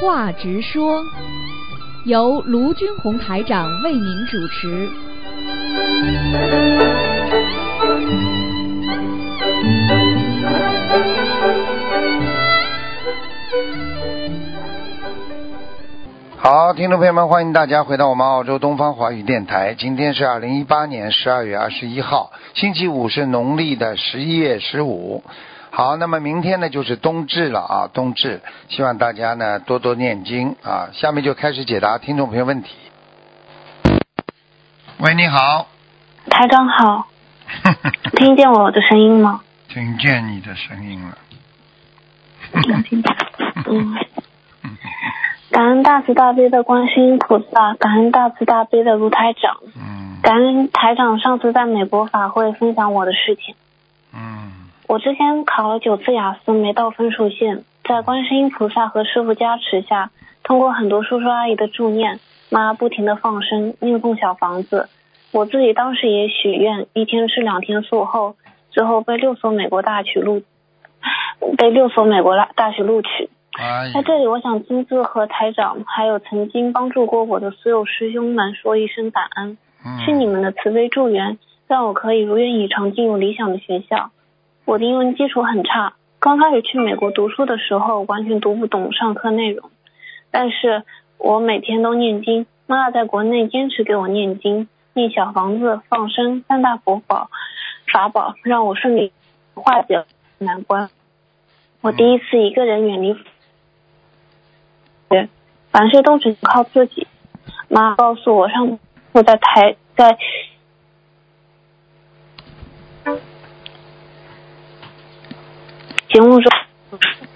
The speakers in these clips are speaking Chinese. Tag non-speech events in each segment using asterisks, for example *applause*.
话直说，由卢军红台长为您主持。好，听众朋友们，欢迎大家回到我们澳洲东方华语电台。今天是二零一八年十二月二十一号，星期五，是农历的十一月十五。好，那么明天呢就是冬至了啊，冬至，希望大家呢多多念经啊。下面就开始解答听众朋友问题。喂，你好，台长好，*laughs* 听见我的声音吗？听见你的声音了。能听见。嗯。感恩大慈大悲的观世音菩萨，感恩大慈大悲的卢台长，嗯感恩台长上次在美国法会分享我的事情。嗯我之前考了九次雅思，没到分数线，在观世音菩萨和师傅加持下，通过很多叔叔阿姨的助念，妈不停的放生念诵小房子，我自己当时也许愿，一天吃两天素后，之后被六所美国大学录，*laughs* 被六所美国大大学录取。哎在这里，我想亲自和台长还有曾经帮助过我的所有师兄们说一声感恩，是你嗯们的慈悲助缘，让我可以如愿以偿进入理想的学校。我的英文基础很差，刚开始去美国读书的时候完全读不懂上课内容，但是我每天都念经，妈妈在国内坚持给我念经、念小房子、放生三大佛宝法宝，让我顺利化解难关。我第一次一个人远离凡事都只能靠自己。妈告诉我，上我在台在节目中，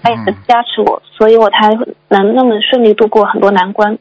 他也是加持我，所以我才能那么顺利度过很多难关。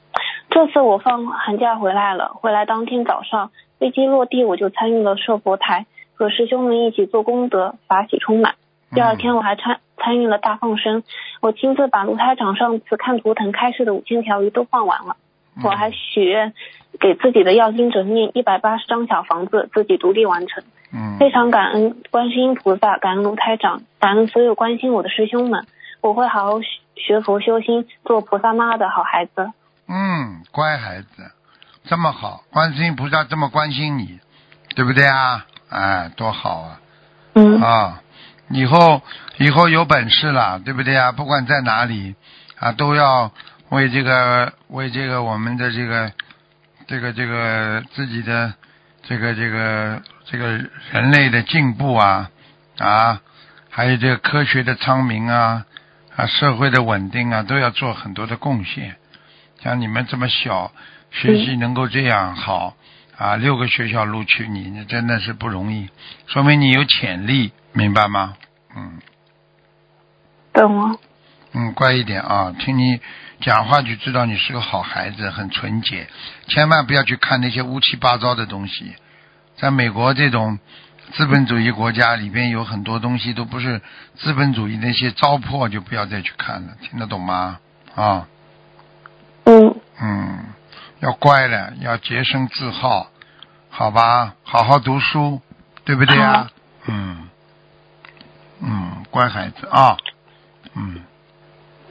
这次我放寒假回来了，回来当天早上飞机落地，我就参与了设佛台，和师兄们一起做功德，法喜充满。第二天我还参参与了大放生，我亲自把卢台长上次看图腾开示的五千条鱼都放完了。我还许愿给自己的要经者念一百八十张小房子，自己独立完成。嗯非常感恩观世音菩萨，感恩卢台长，感恩所有关心我的师兄们。我会好好学学佛修心，做菩萨妈的好孩子。嗯，乖孩子，这么好，观世音菩萨这么关心你，对不对啊？哎，多好啊！嗯啊，以后以后有本事了，对不对啊？不管在哪里啊，都要为这个为这个我们的这个这个这个自己的这个这个这个人类的进步啊啊，还有这个科学的昌明啊啊，社会的稳定啊，都要做很多的贡献。像你们这么小，学习能够这样好啊，六个学校录取你，那真的是不容易，说明你有潜力，明白吗？嗯懂了。嗯，乖一点啊，听你讲话就知道你是个好孩子，很纯洁，千万不要去看那些乌七八糟的东西。在美国这种资本主义国家里边，有很多东西都不是资本主义那些糟粕，就不要再去看了，听得懂吗？啊。嗯嗯，要乖了，要洁身自好，好吧？好好读书，对不对啊？嗯嗯，乖孩子啊，嗯，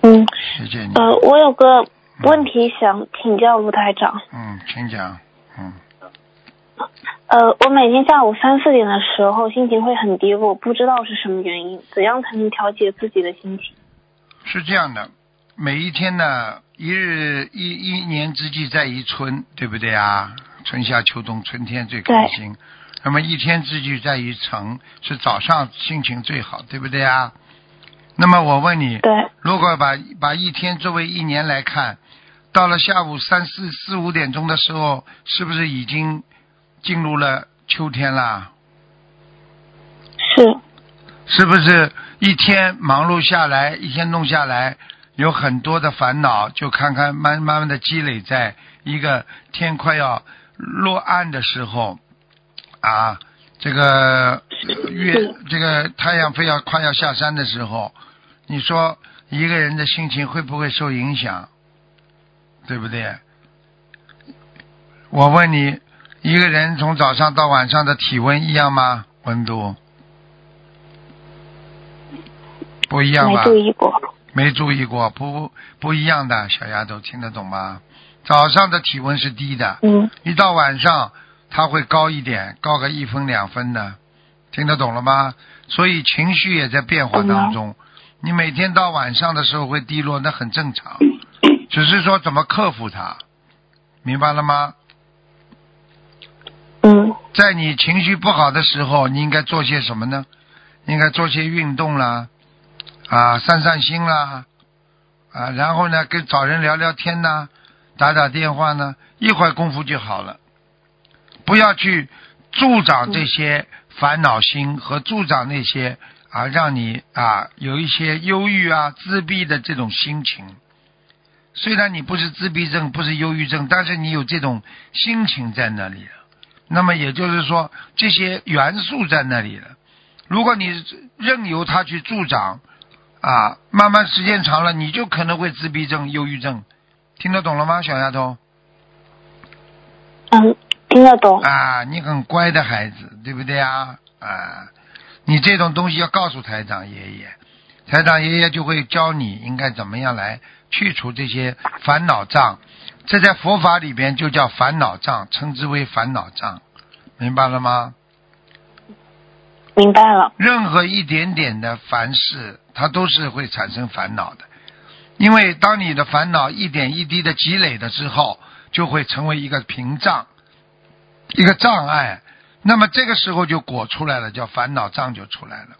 嗯谢谢你。呃，我有个问题想请教卢台长。嗯，请讲。嗯呃，我每天下午三四点的时候心情会很低落，不知道是什么原因，怎样才能调节自己的心情？是这样的，每一天呢，一日一一年之计在于春，对不对啊？春夏秋冬，春天最开心。那么一天之计在于晨，是早上心情最好，对不对啊？那么我问你，对，如果把把一天作为一年来看，到了下午三四四五点钟的时候，是不是已经进入了秋天啦？是，是不是一天忙碌下来，一天弄下来，有很多的烦恼，就看看慢慢慢的积累在一个天快要落暗的时候，啊，这个呃月这个太阳非要快要下山的时候，你说一个人的心情会不会受影响？对不对？我问你，一个人从早上到晚上的体温一样吗？温度不一样吧？没注意过。没注意过，不不一样的，小丫头听得懂吗？早上的体温是低的，嗯一到晚上它会高一点，高个一分两分的，听得懂了吗？所以情绪也在变化当中。你每天到晚上的时候会低落，那很正常，*coughs* 只是说怎么克服它，明白了吗？嗯在你情绪不好的时候，你应该做些什么呢？应该做些运动啦，啊，散散心啦，啊，然后呢，跟找人聊聊天呐，打打电话呢，一会儿功夫就好了。不要去助长这些烦恼心和助长那些啊，让你啊有一些忧郁啊、自闭的这种心情。虽然你不是自闭症，不是忧郁症，但是你有这种心情在那里了。那么也就是说，这些元素在那里了。如果你任由它去助长，啊，慢慢时间长了，你就可能会自闭症、忧郁症。听得懂了吗，小丫头？嗯，听得懂。啊，你很乖的孩子，对不对啊？啊，你这种东西要告诉台长爷爷，台长爷爷就会教你应该怎么样来去除这些烦恼障。这在佛法里边就叫烦恼障，称之为烦恼障，明白了吗？明白了。任何一点点的凡事，它都是会产生烦恼的。因为当你的烦恼一点一滴的积累了之后，就会成为一个屏障，一个障碍。那么这个时候就果出来了，叫烦恼障就出来了。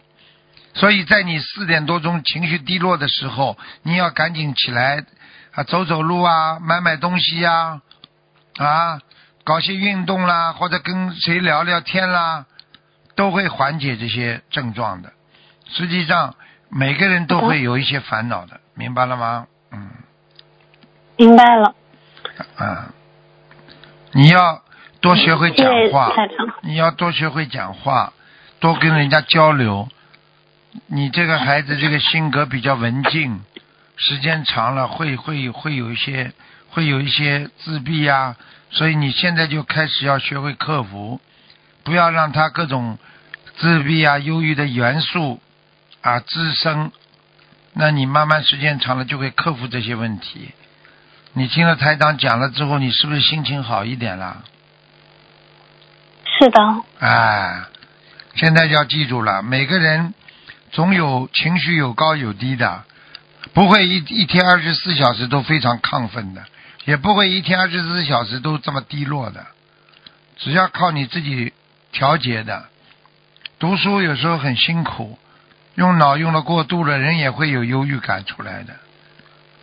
所以在你四点多钟情绪低落的时候，你要赶紧起来啊，走走路啊，买买东西呀、啊，搞些运动啦，或者跟谁聊聊天啦，都会缓解这些症状的。实际上，每个人都会有一些烦恼的，明白了吗？嗯明白了。啊，你要多学会讲话，你要多学会讲话，多跟人家交流。你这个孩子这个性格比较文静，时间长了会会会有一些会有一些自闭呀、所以你现在就开始要学会克服，不要让他各种自闭啊、忧郁的元素啊滋生。那你慢慢时间长了就会克服这些问题。你听了台长讲了之后，你是不是心情好一点了？是的。哎，现在就要记住了，每个人总有情绪有高有低的，不会一一天二十四小时都非常亢奋的，也不会一天二十四小时都这么低落的，只要靠你自己调节的。读书有时候很辛苦，用脑用的过度了，人也会有忧郁感出来的，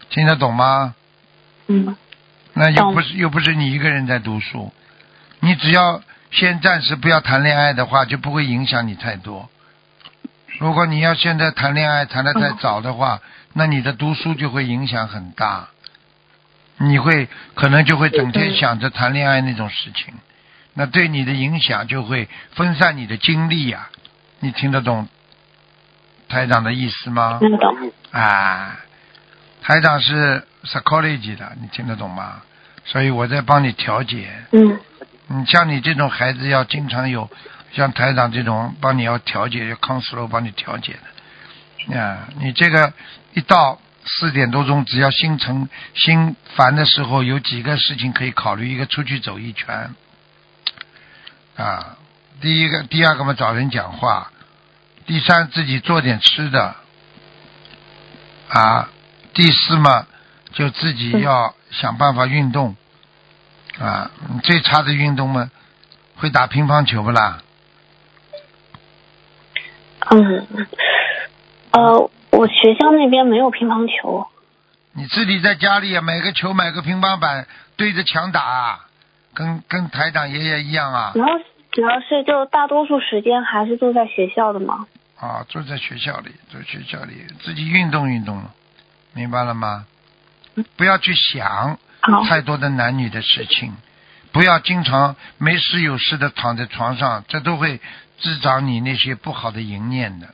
听得懂吗？嗯那又不是又不是你一个人在读书，你只要先暂时不要谈恋爱的话，就不会影响你太多。如果你要现在谈恋爱谈得太早的话，那你的读书就会影响很大，你会可能就会整天想着谈恋爱那种事情，那对你的影响就会分散你的精力呀、你听得懂台长的意思吗？听得懂。啊，台长是 psychology 的，你听得懂吗？所以我在帮你调节。嗯你像你这种孩子，要经常有像台长这种帮你要调节，要 counselor 帮你调节的。啊，你这个一到四点多钟，只要心诚心烦的时候，有几个事情可以考虑：一个出去走一圈，啊，第一个，第二个嘛找人讲话，第三自己做点吃的，啊，第四嘛就自己要想办法运动，啊，你最差的运动嘛会打乒乓球不啦？嗯，呃，我学校那边没有乒乓球。你自己在家里也买个球，买个乒乓板，对着墙打啊，跟跟台长爷爷一样啊主要主要是就大多数时间还是坐在学校的嘛。啊，坐在学校里，坐学校里自己运动运动，明白了吗？不要去想好，太多的男女的事情，不要经常没事有事的躺在床上，这都会滋长你那些不好的淫念的。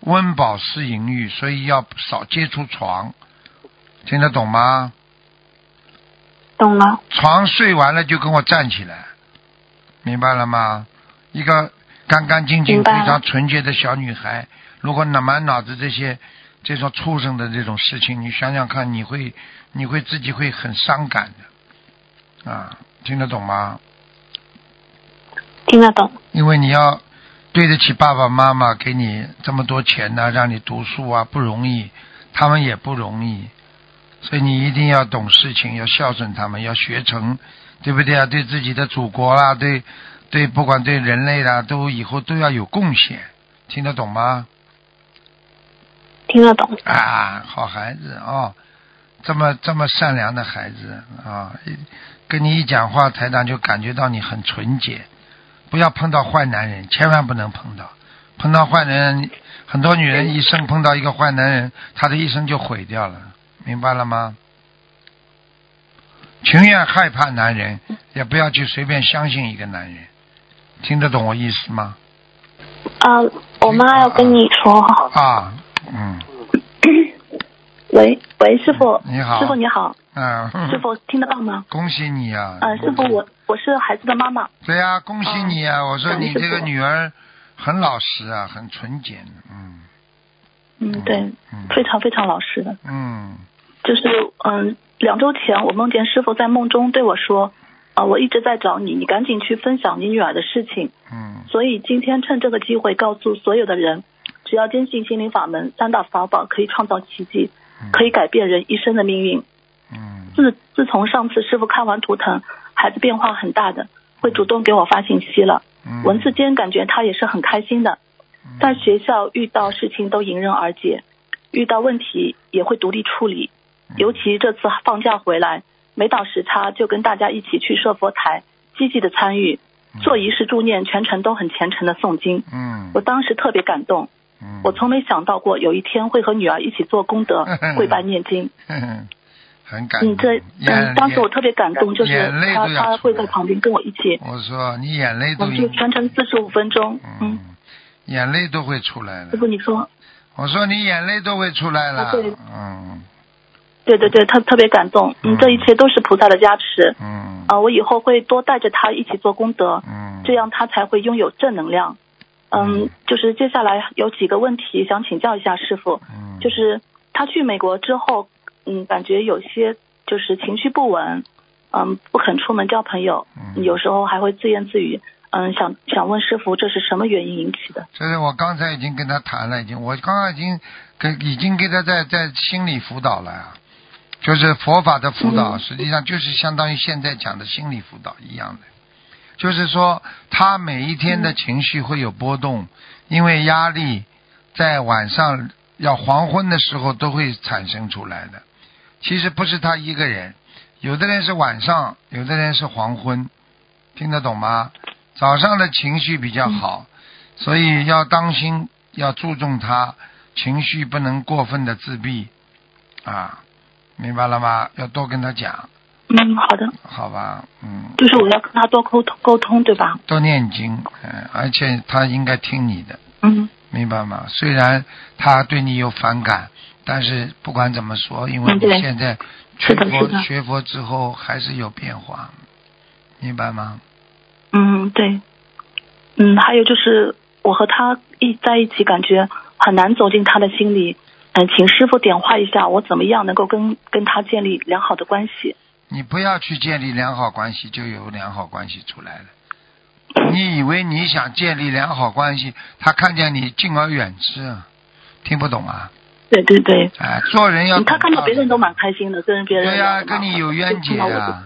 温饱思淫欲，所以要少接触床，听得懂吗？懂了。床睡完了就跟我站起来，明白了吗？一个干干净净、非常纯洁的小女孩，如果脑满脑子这些这种畜生的这种事情，你想想看，你会你会自己会很伤感的啊，听得懂吗？听得懂。因为你要对得起爸爸妈妈给你这么多钱呢、让你读书啊，不容易，他们也不容易，所以你一定要懂事情，要孝顺他们，要学成，对不对啊？对自己的祖国啦，对对，不管对人类啦，都以后都要有贡献，听得懂吗？听得懂。啊，好孩子哦，这么这么善良的孩子啊，一跟你一讲话，台长就感觉到你很纯洁。不要碰到坏男人，千万不能碰到。碰到坏男人，很多女人一生碰到一个坏男人，她的一生就毁掉了，明白了吗？情愿害怕男人，也不要去随便相信一个男人。听得懂我意思吗？啊，我妈要跟你说。啊，嗯，喂喂，师傅，你好。师傅你好，嗯，师傅听得到吗？*laughs* 恭喜你啊！呃，师傅，我我是孩子的妈妈，对呀、恭喜你啊！我说你这个女儿很老实啊，很纯洁，嗯。嗯，对，嗯。非常非常老实的，嗯。就是嗯，两周前我梦见师傅在梦中对我说，啊、我一直在找你，你赶紧去分享你女儿的事情，嗯。所以今天趁这个机会告诉所有的人，只要坚信心灵法门三大法宝可以创造奇迹，嗯，可以改变人一生的命运。嗯自自从上次师傅看完图腾，孩子变化很大的，会主动给我发信息了。嗯，文字间感觉他也是很开心的，在学校遇到事情都迎刃而解，遇到问题也会独立处理。尤其这次放假回来，没倒时差就跟大家一起去设佛台，积极的参与，做仪式助念，全程都很虔诚的诵经。嗯我当时特别感动，嗯，我从没想到过有一天会和女儿一起做功德，*laughs* 跪拜念经。嗯 *laughs* 很感动，你，这嗯，当时我特别感动，就是眼泪他他会在旁边跟我一起，我说你眼泪我就全程四十五分钟。嗯，嗯，眼泪都会出来了师。傅你说，我说你眼泪都会出来了嗯对对对，他特别感动。嗯嗯，这一切都是菩萨的加持。嗯啊，我以后会多带着他一起做功德，嗯，这样他才会拥有正能量。嗯，就是接下来有几个问题想请教一下师傅，嗯。就是他去美国之后，嗯，感觉有些就是情绪不稳，嗯，不肯出门交朋友，嗯。有时候还会自言自语。嗯，想想问师傅，这是什么原因引起的？这是我刚才已经跟他谈了，已经我刚刚已经跟已经给他在在心理辅导了呀，就是佛法的辅导，嗯。实际上就是相当于现在讲的心理辅导一样的，就是说他每一天的情绪会有波动，因为压力在晚上要黄昏的时候都会产生出来的。其实不是他一个人，有的人是晚上，有的人是黄昏，听得懂吗？早上的情绪比较好，所以要当心，要注重他情绪不能过分的自闭啊，明白了吗？要多跟他讲，嗯，好的，好吧？嗯，就是我要跟他多沟通沟通，对吧？多念经，嗯，而且他应该听你的，嗯明白吗？虽然他对你有反感，但是不管怎么说，因为你现在学佛学佛之后还是有变化，明白吗？嗯，对，嗯，还有就是我和他一在一起，感觉很难走进他的心里。嗯，请师傅点化一下，我怎么样能够跟跟他建立良好的关系？你不要去建立良好关系，就有良好关系出来了。你以为你想建立良好关系，他看见你敬而远之，啊，听不懂啊？对对对，哎，做人要嗯他看到别人都蛮开心的，跟别人对呀跟你有冤结啊。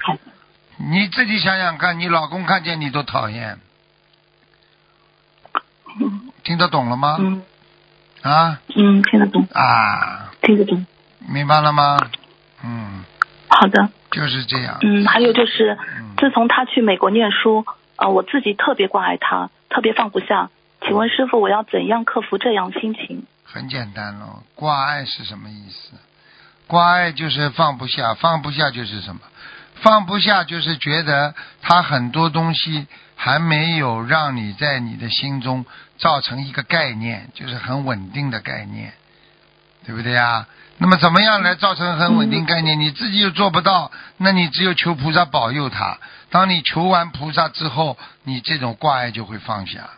你自己想想看，你老公看见你都讨厌，嗯。听得懂了吗？嗯。啊？嗯，听得懂，啊，听得懂。明白了吗？嗯，好的，就是这样。嗯，还有就是，嗯自从他去美国念书，呃，我自己特别关爱他，特别放不下。请问师傅，我要怎样克服这样心情？很简单喽，挂碍是什么意思？挂碍就是放不下，放不下就是什么？放不下就是觉得他很多东西还没有让你在你的心中造成一个概念，就是很稳定的概念，对不对呀？那么怎么样来造成很稳定概念？你自己又做不到，那你只有求菩萨保佑他。当你求完菩萨之后，你这种挂碍就会放下。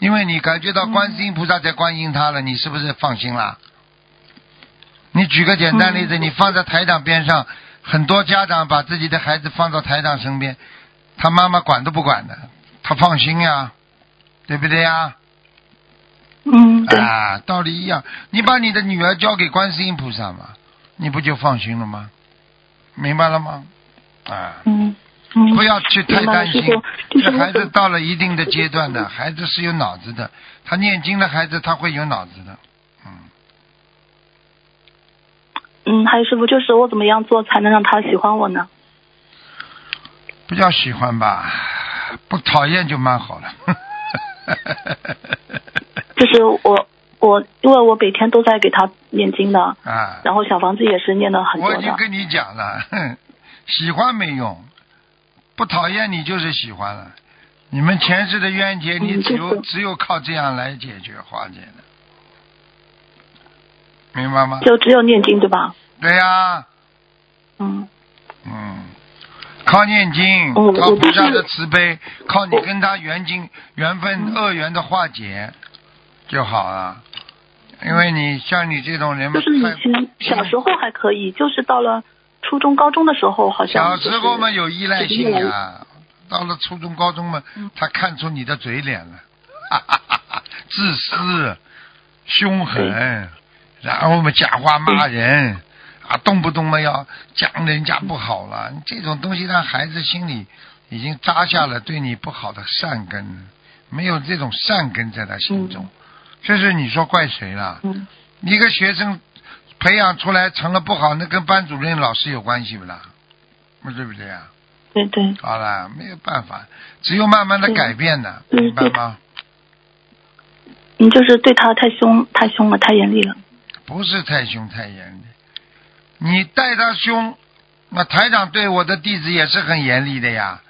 因为你感觉到观世音菩萨在关心他了，你是不是放心啦？你举个简单例子，你放在台长边上，很多家长把自己的孩子放到台长身边，他妈妈管都不管的，他放心呀，对不对呀？嗯，对，啊，道理一样。你把你的女儿交给观世音菩萨嘛，你不就放心了吗？明白了吗？啊，嗯嗯，不要去太担心这孩子到了一定的阶段的，孩子是有脑子的。他念经的孩子，他会有脑子的。嗯，嗯，还有师傅，就是我怎么样做才能让他喜欢我呢？不叫喜欢吧，不讨厌就蛮好了。就是我我因为我每天都在给他念经的，啊，然后小房子也是念的很多的。我已经跟你讲了，哼喜欢没用，不讨厌你就是喜欢了。你们前世的冤结，你嗯只有、就是只有靠这样来解决化解的，明白吗？就只有念经对吧？对呀、嗯嗯，靠念经，我靠菩萨的慈悲，靠你跟他缘经缘分嗯恶缘的化解就好了。因为你像你这种人嘛，就是以前小时候还可以，就是到了初中、高中的时候，好像小时候嘛有依赖性就是越来呀，到了初中、高中嘛嗯，他看出你的嘴脸了，哈哈哈哈自私、凶狠，然后嘛讲话骂人，啊，动不动嘛要讲人家不好了，这种东西让孩子心里已经扎下了对你不好的善根，没有这种善根在他心中，这是你说怪谁了？嗯一个学生培养出来成了不好，那跟班主任、老师有关系不啦？那对不对啊？对对，好了，没有办法，只有慢慢的改变的，明白吗？你，就是对他太凶、太凶了、太严厉了。不是太凶太严厉，你待他凶，那台长对我的弟子也是很严厉的呀，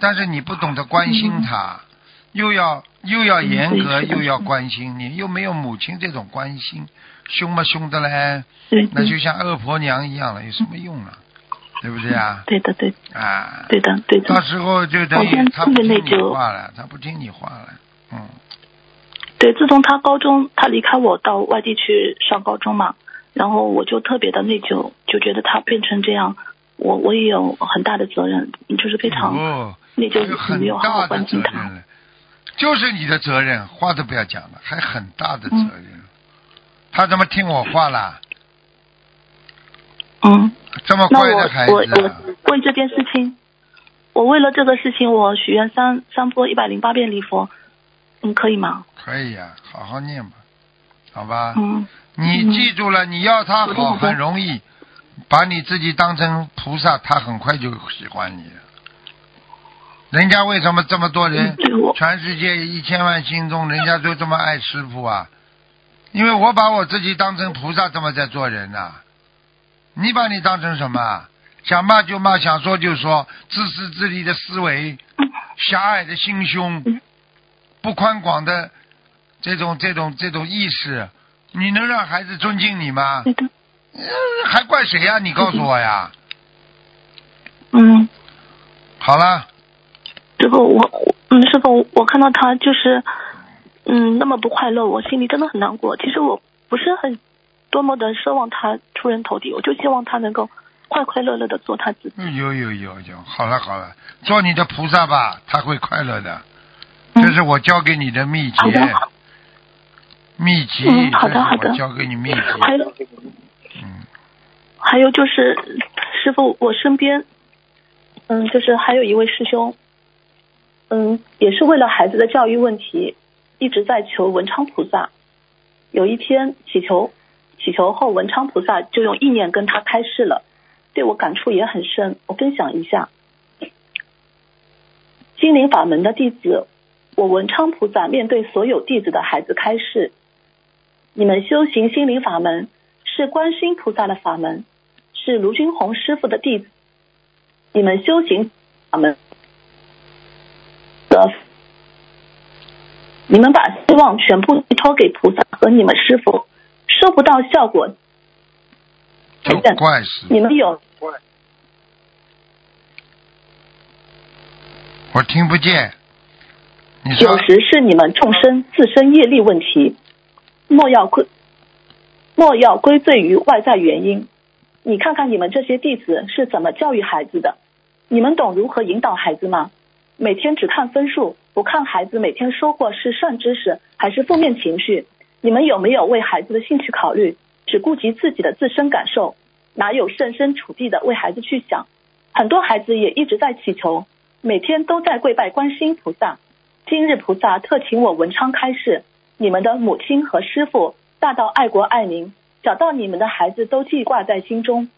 但是你不懂得关心他，又要又要严格，又要关心你，又没有母亲这种关心，凶嘛凶的嘞，那就像恶婆娘一样了，有什么用啊？对不对啊？对的对啊，对的对的到时候就等于他不听你特别内疚话了，他不听你话了，嗯，对。自从他高中他离开我到外地去上高中嘛，然后我就特别的内疚，就觉得他变成这样，我我也有很大的责任，就是非常哦，内疚，没有好好关心他。就是你的责任，话都不要讲了，还很大的责任。他怎么听我话啦？嗯，这么乖的孩我子啊，我为这件事情，我为了这个事情，我许愿三三波一百零八遍礼佛，嗯，可以吗？可以呀、好好念吧，好吧？嗯你记住了，你要他好很容易，把你自己当成菩萨，他很快就喜欢你了。人家为什么这么多人全世界一千万心中，人家都这么爱师傅啊？因为我把我自己当成菩萨，这么在做人呐、你把你当成什么？想骂就骂，想说就说，自私自利的思维，狭隘的心胸，不宽广的这种这种这种意识，你能让孩子尊敬你吗？还怪谁呀、你告诉我呀！嗯，好了，师傅，我我嗯，师傅，我看到他就是嗯那么不快乐，我心里真的很难过。其实我不是很多么的奢望他出人头地，我就希望他能够快快乐乐的做他自己。有有有有，好了好了，做你的菩萨吧，他会快乐的。嗯这是我教给你的秘好的，秘籍，嗯好的好的我教给你秘籍。还有嗯，还有就是，师傅，我身边，嗯，就是还有一位师兄，嗯，也是为了孩子的教育问题，一直在求文昌菩萨。有一天祈求，祈求后，文昌菩萨就用意念跟他开示了，对我感触也很深。我分享一下，心灵法门的弟子，我文昌菩萨面对所有弟子的孩子开示：你们修行心灵法门。是观世音菩萨的法门，是卢军红师傅的弟子。你们修行法门的，你们把希望全部寄托给菩萨和你们师傅，收不到效果，就怪死你们有我听不见。你说有时是你们众生自身业力问题，莫要归莫要归罪于外在原因。你看看你们这些弟子是怎么教育孩子的？你们懂如何引导孩子吗？每天只看分数，不看孩子每天收获是善知识还是负面情绪？你们有没有为孩子的兴趣考虑？只顾及自己的自身感受，哪有设身处地的为孩子去想？很多孩子也一直在祈求，每天都在跪拜观世音菩萨。今日菩萨特请我文昌开示，你们的母亲和师傅大到爱国爱民。小到你们的孩子都记挂在心中，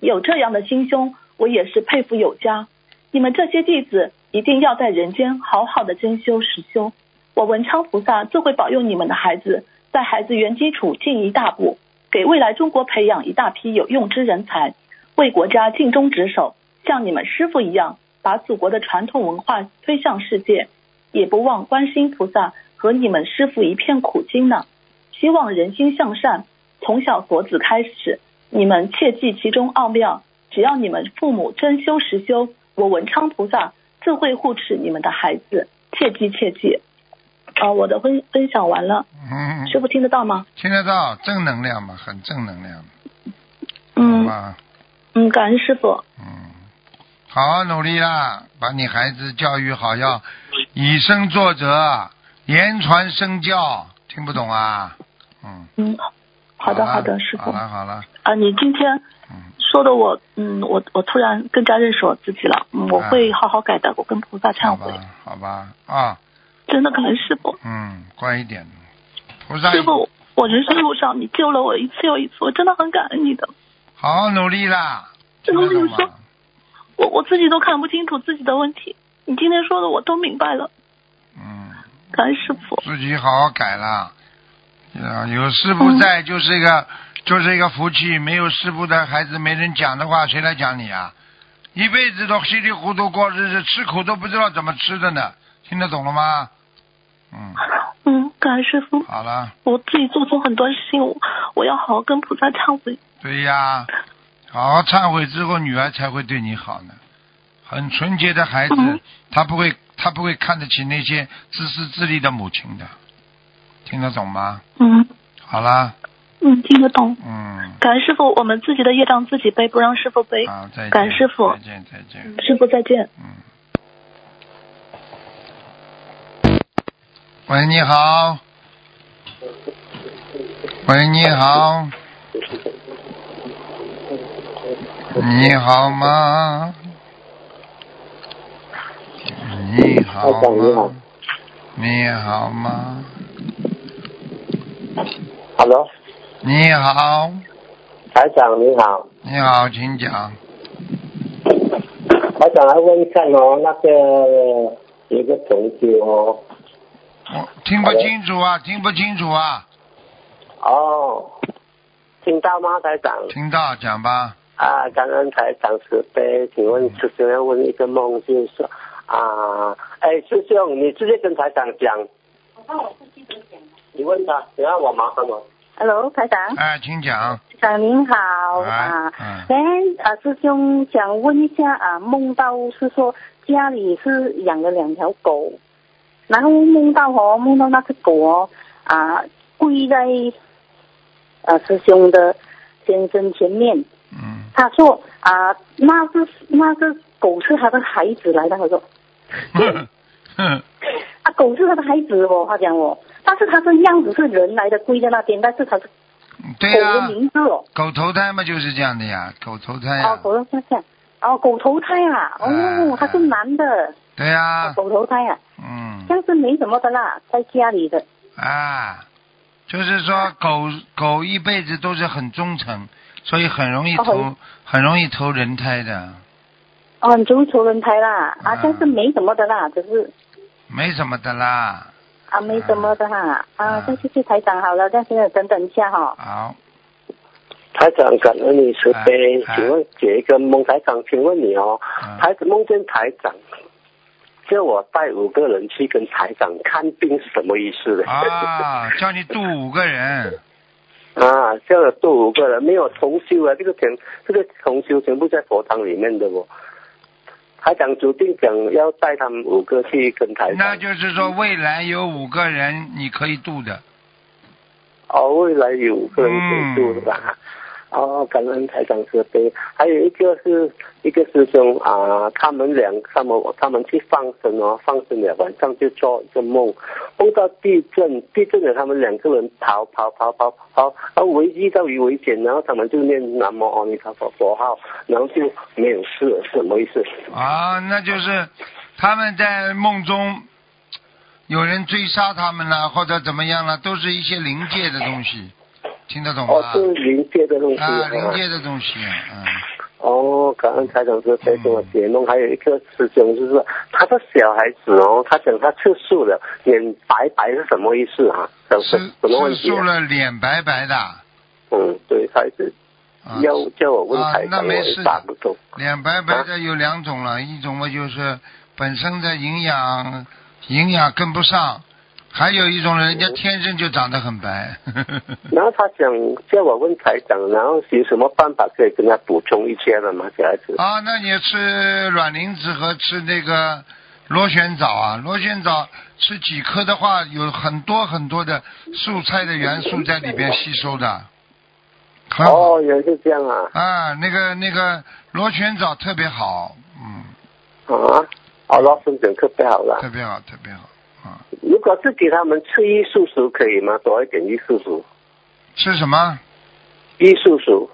有这样的心胸，我也是佩服有加。你们这些弟子一定要在人间好好的真修实修，我文昌菩萨自会保佑你们的孩子，在孩子原基础进一大步，给未来中国培养一大批有用之人才，为国家尽忠职守，像你们师傅一样，把祖国的传统文化推向世界，也不忘观世音菩萨和你们师傅一片苦心呢。希望人心向善。从小佛子开始，你们切记其中奥妙。只要你们父母真修实修，我文昌菩萨自会护持你们的孩子。切记切记。啊，我的分分享完了。嗯，师傅听得到吗？听得到，正能量嘛，很正能量。嗯。嗯，感恩师傅。嗯，好好努力啦，把你孩子教育好，要以身作则，言传身教。听不懂啊？嗯。嗯。好的，好的，师傅。好了，好了。啊，你今天说的我，嗯，我我突然更加认识我自己了，嗯，我会好好改的，我跟菩萨忏悔。好吧，啊。真的感恩师傅。嗯，乖一点。菩萨。师傅，我人生路上你救了我一次又一次，我真的很感恩你的。好好努力啦。真的有时候，我我自己都看不清楚自己的问题，你今天说的我都明白了。嗯。感恩师傅。自己好好改了。啊，有师傅在就是一个，就是一个福气。没有师傅的孩子，没人讲的话，谁来讲你啊？一辈子都稀里糊涂过日子，吃苦都不知道怎么吃的呢。听得懂了吗？嗯。嗯，感恩师傅。好了。我自己做错很多事情，我我要好好跟菩萨忏悔。对呀，好好忏悔之后，女儿才会对你好呢。很纯洁的孩子，他不会，他不会看得起那些自私自利的母亲的。听得懂吗？嗯，好啦。嗯，听得懂。嗯，感恩师傅，我们自己的业障自己背，不让师傅背。好，再见。感恩师傅。再见，再见。师傅再见。嗯。喂，你好。喂，你好。你好吗？你好吗？你好吗？Hello，你好，台长你好，你好，请讲。台长来问一下哦，那个一个同学哦，我听不清楚啊，听不清楚啊。哦，听到吗，台长？听到，讲吧。啊，感恩台长慈悲，请问师兄要问一个梦，就是说。啊，哎，师兄，你直接跟台长讲。我帮我是记者讲的。你问他，等下我麻烦我。Hello，台长。哎，请讲。台长您好啊。嗯。来啊，师兄想问一下啊，梦到是说家里是养了两条狗，然后梦到哦，梦到那只狗哦啊跪在啊师兄的先生前面。嗯。他说啊，那是那是狗是他的孩子来的，他说。嗯嗯，啊，狗是他的孩子哦，他讲我，但是他这样子是人来的，跪在那边，但是他是狗的名字哦，狗投胎嘛就是这样的呀，狗投胎呀。哦，狗投胎，哦，狗投胎啊，哦，他是男的。对呀。狗投胎啊。嗯。像是没什么的啦，在家里的。啊，就是说狗狗一辈子都是很忠诚，所以很容易投，很容易投人胎的。哦，就会投轮胎啦，啊，但是没什么的啦，只是没什么的啦，啊，没什么的哈，啊，再谢谢台长好了，但是等等一下哈。好。台长，感恩你慈悲，请问解一个梦，台长，请问你哦，孩子梦见台长，叫我带五个人去跟台长看病是什么意思呢？啊，*laughs* 叫你渡五个人。啊，叫我渡五个人，没有重修啊，这个全这个重修全部在佛堂里面的哦。他讲决定讲要带他们五个去跟台那就是说未来有五个人你可以渡的。哦，未来有五个人可以住的吧？哦，感恩台长慈悲。还有一个是一个师兄啊，他们两他们他们去放生哦，放生了晚上就做一个梦，梦到地震，地震了他们两个人跑跑跑跑跑，然后危机到于危险，然后他们就念南无阿弥陀佛佛号，然后就没有事了，什么意思？啊，那就是他们在梦中有人追杀他们了，或者怎么样了，都是一些灵界的东西。听得懂吗？哦，是临界的东西啊，临界的东西，嗯。哦，感恩台长是非常的解梦，还有一个师兄就是他的小孩子哦，他讲他吃素了，脸白白是什么意思啊？吃吃素了，脸白白的。嗯，对，他是要叫我问台长，我打不动。脸白白的有两种了，一种嘛就是本身的营养营养跟不上。还有一种人，人家天生就长得很白。*laughs* 然后他想叫我问台长，然后有什么办法可以跟他补充一些的吗？小孩子啊，那你吃卵磷脂和吃那个螺旋藻啊，螺旋藻吃几颗的话，有很多很多的素菜的元素在里边吸收的。哦，原来是这样啊。啊，那个那个螺旋藻特别好，嗯。啊，哦，螺旋藻特别好了。特别好，特别好。如果是给他们吃异素薯可以吗？多一点异素薯。吃什么？异素薯。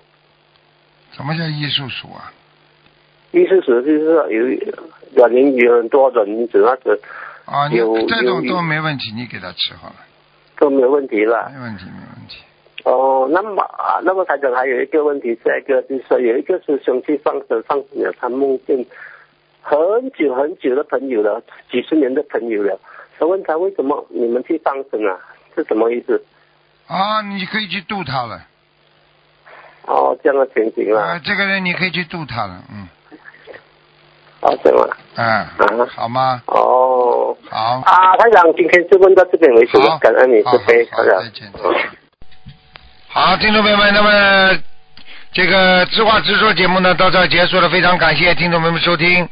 什么叫异素薯啊？异素薯就是说有软磷有很多软磷脂那个。啊，有这种都没问题，你给他吃好了。都没问题了。没问题，没问题。哦，那么啊，那么台长还有一个问题，下一个就是说有一个师兄去放生放生了，他梦见很久很久的朋友了，几十年的朋友了。我问他为什么你们去放生啊？是什么意思？啊，你可以去渡他了。哦，这样的情形啊。这个人你可以去渡他了，嗯。哦，这样啊。嗯。好吗？哦。好。啊，台长，今天就问到这边为止，感恩你，谢谢，好再见。好，听众朋友们，那么这个知话直说节目呢到这结束了，非常感谢听众朋友们收听。